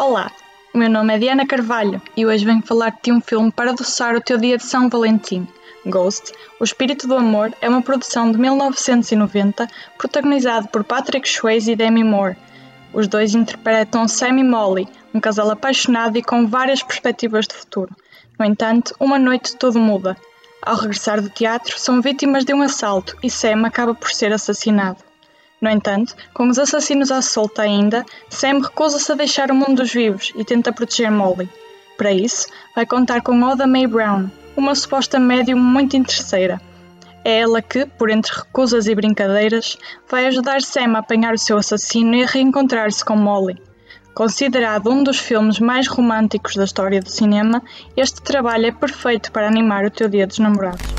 Olá, o meu nome é Diana Carvalho e hoje venho falar-te de um filme para adoçar o teu dia de São Valentim. Ghost, O Espírito do Amor, é uma produção de 1990 protagonizado por Patrick Swayze e Demi Moore. Os dois interpretam Sam e Molly, um casal apaixonado e com várias perspectivas de futuro. No entanto, uma noite tudo muda. Ao regressar do teatro, são vítimas de um assalto e Sam acaba por ser assassinado. No entanto, com os assassinos à solta ainda, Sam recusa-se a deixar o mundo dos vivos e tenta proteger Molly. Para isso, vai contar com Oda May Brown, uma suposta médium muito interesseira. É ela que, por entre recusas e brincadeiras, vai ajudar Sam a apanhar o seu assassino e a reencontrar-se com Molly. Considerado um dos filmes mais românticos da história do cinema, este trabalho é perfeito para animar o teu dia dos namorados.